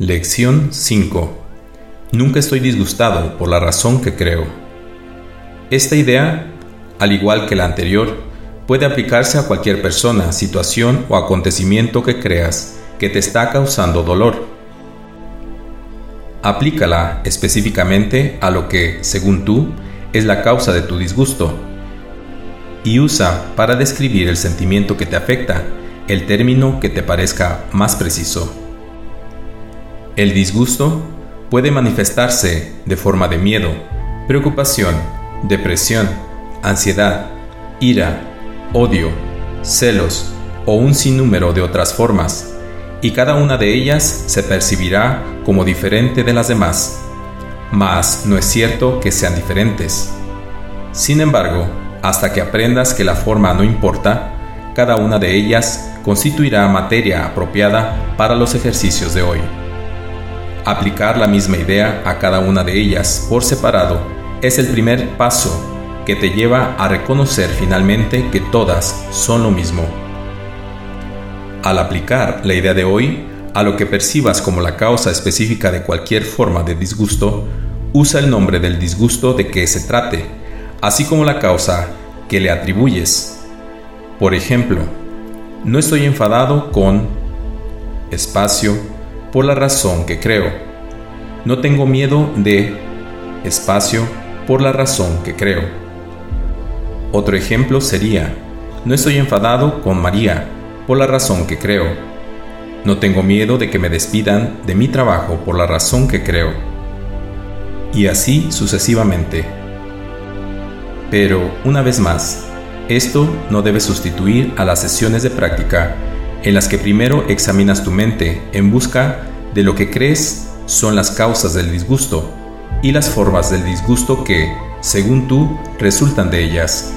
Lección 5. Nunca estoy disgustado por la razón que creo. Esta idea, al igual que la anterior, puede aplicarse a cualquier persona, situación o acontecimiento que creas que te está causando dolor. Aplícala específicamente a lo que, según tú, es la causa de tu disgusto y usa para describir el sentimiento que te afecta el término que te parezca más preciso. El disgusto puede manifestarse de forma de miedo, preocupación, depresión, ansiedad, ira, odio, celos o un sinnúmero de otras formas, y cada una de ellas se percibirá como diferente de las demás. Mas no es cierto que sean diferentes. Sin embargo, hasta que aprendas que la forma no importa, cada una de ellas constituirá materia apropiada para los ejercicios de hoy. Aplicar la misma idea a cada una de ellas por separado es el primer paso que te lleva a reconocer finalmente que todas son lo mismo. Al aplicar la idea de hoy a lo que percibas como la causa específica de cualquier forma de disgusto, usa el nombre del disgusto de que se trate, así como la causa que le atribuyes. Por ejemplo, no estoy enfadado con espacio por la razón que creo. No tengo miedo de espacio por la razón que creo. Otro ejemplo sería, no estoy enfadado con María por la razón que creo. No tengo miedo de que me despidan de mi trabajo por la razón que creo. Y así sucesivamente. Pero, una vez más, esto no debe sustituir a las sesiones de práctica en las que primero examinas tu mente en busca de lo que crees son las causas del disgusto y las formas del disgusto que, según tú, resultan de ellas.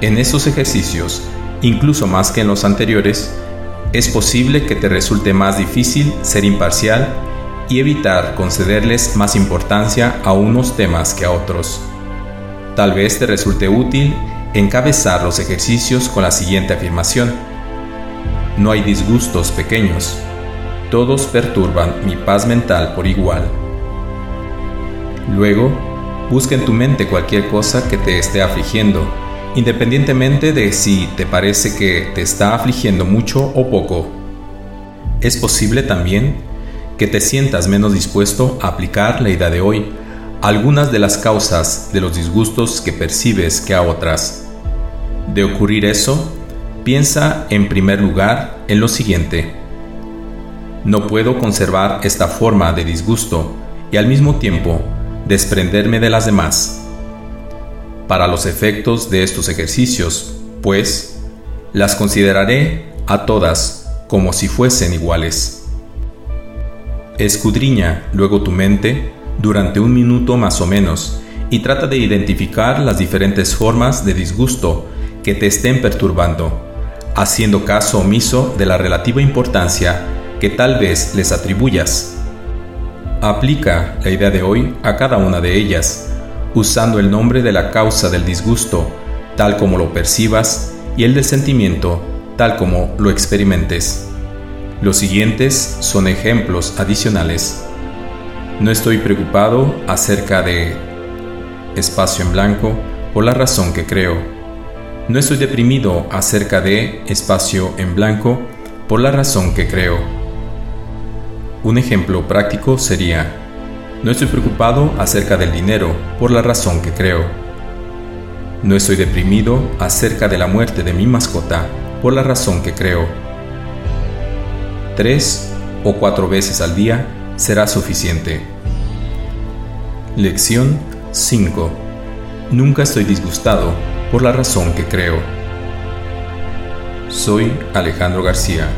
En esos ejercicios, incluso más que en los anteriores, es posible que te resulte más difícil ser imparcial y evitar concederles más importancia a unos temas que a otros. Tal vez te resulte útil encabezar los ejercicios con la siguiente afirmación. No hay disgustos pequeños. Todos perturban mi paz mental por igual. Luego, busca en tu mente cualquier cosa que te esté afligiendo, independientemente de si te parece que te está afligiendo mucho o poco. Es posible también que te sientas menos dispuesto a aplicar la idea de hoy algunas de las causas de los disgustos que percibes que a otras. De ocurrir eso, piensa en primer lugar en lo siguiente. No puedo conservar esta forma de disgusto y al mismo tiempo desprenderme de las demás. Para los efectos de estos ejercicios, pues, las consideraré a todas como si fuesen iguales. Escudriña luego tu mente durante un minuto más o menos y trata de identificar las diferentes formas de disgusto que te estén perturbando, haciendo caso omiso de la relativa importancia que tal vez les atribuyas. Aplica la idea de hoy a cada una de ellas, usando el nombre de la causa del disgusto, tal como lo percibas, y el del sentimiento, tal como lo experimentes. Los siguientes son ejemplos adicionales. No estoy preocupado acerca de espacio en blanco por la razón que creo. No estoy deprimido acerca de espacio en blanco por la razón que creo. Un ejemplo práctico sería, no estoy preocupado acerca del dinero por la razón que creo. No estoy deprimido acerca de la muerte de mi mascota por la razón que creo. Tres o cuatro veces al día será suficiente. Lección 5. Nunca estoy disgustado por la razón que creo. Soy Alejandro García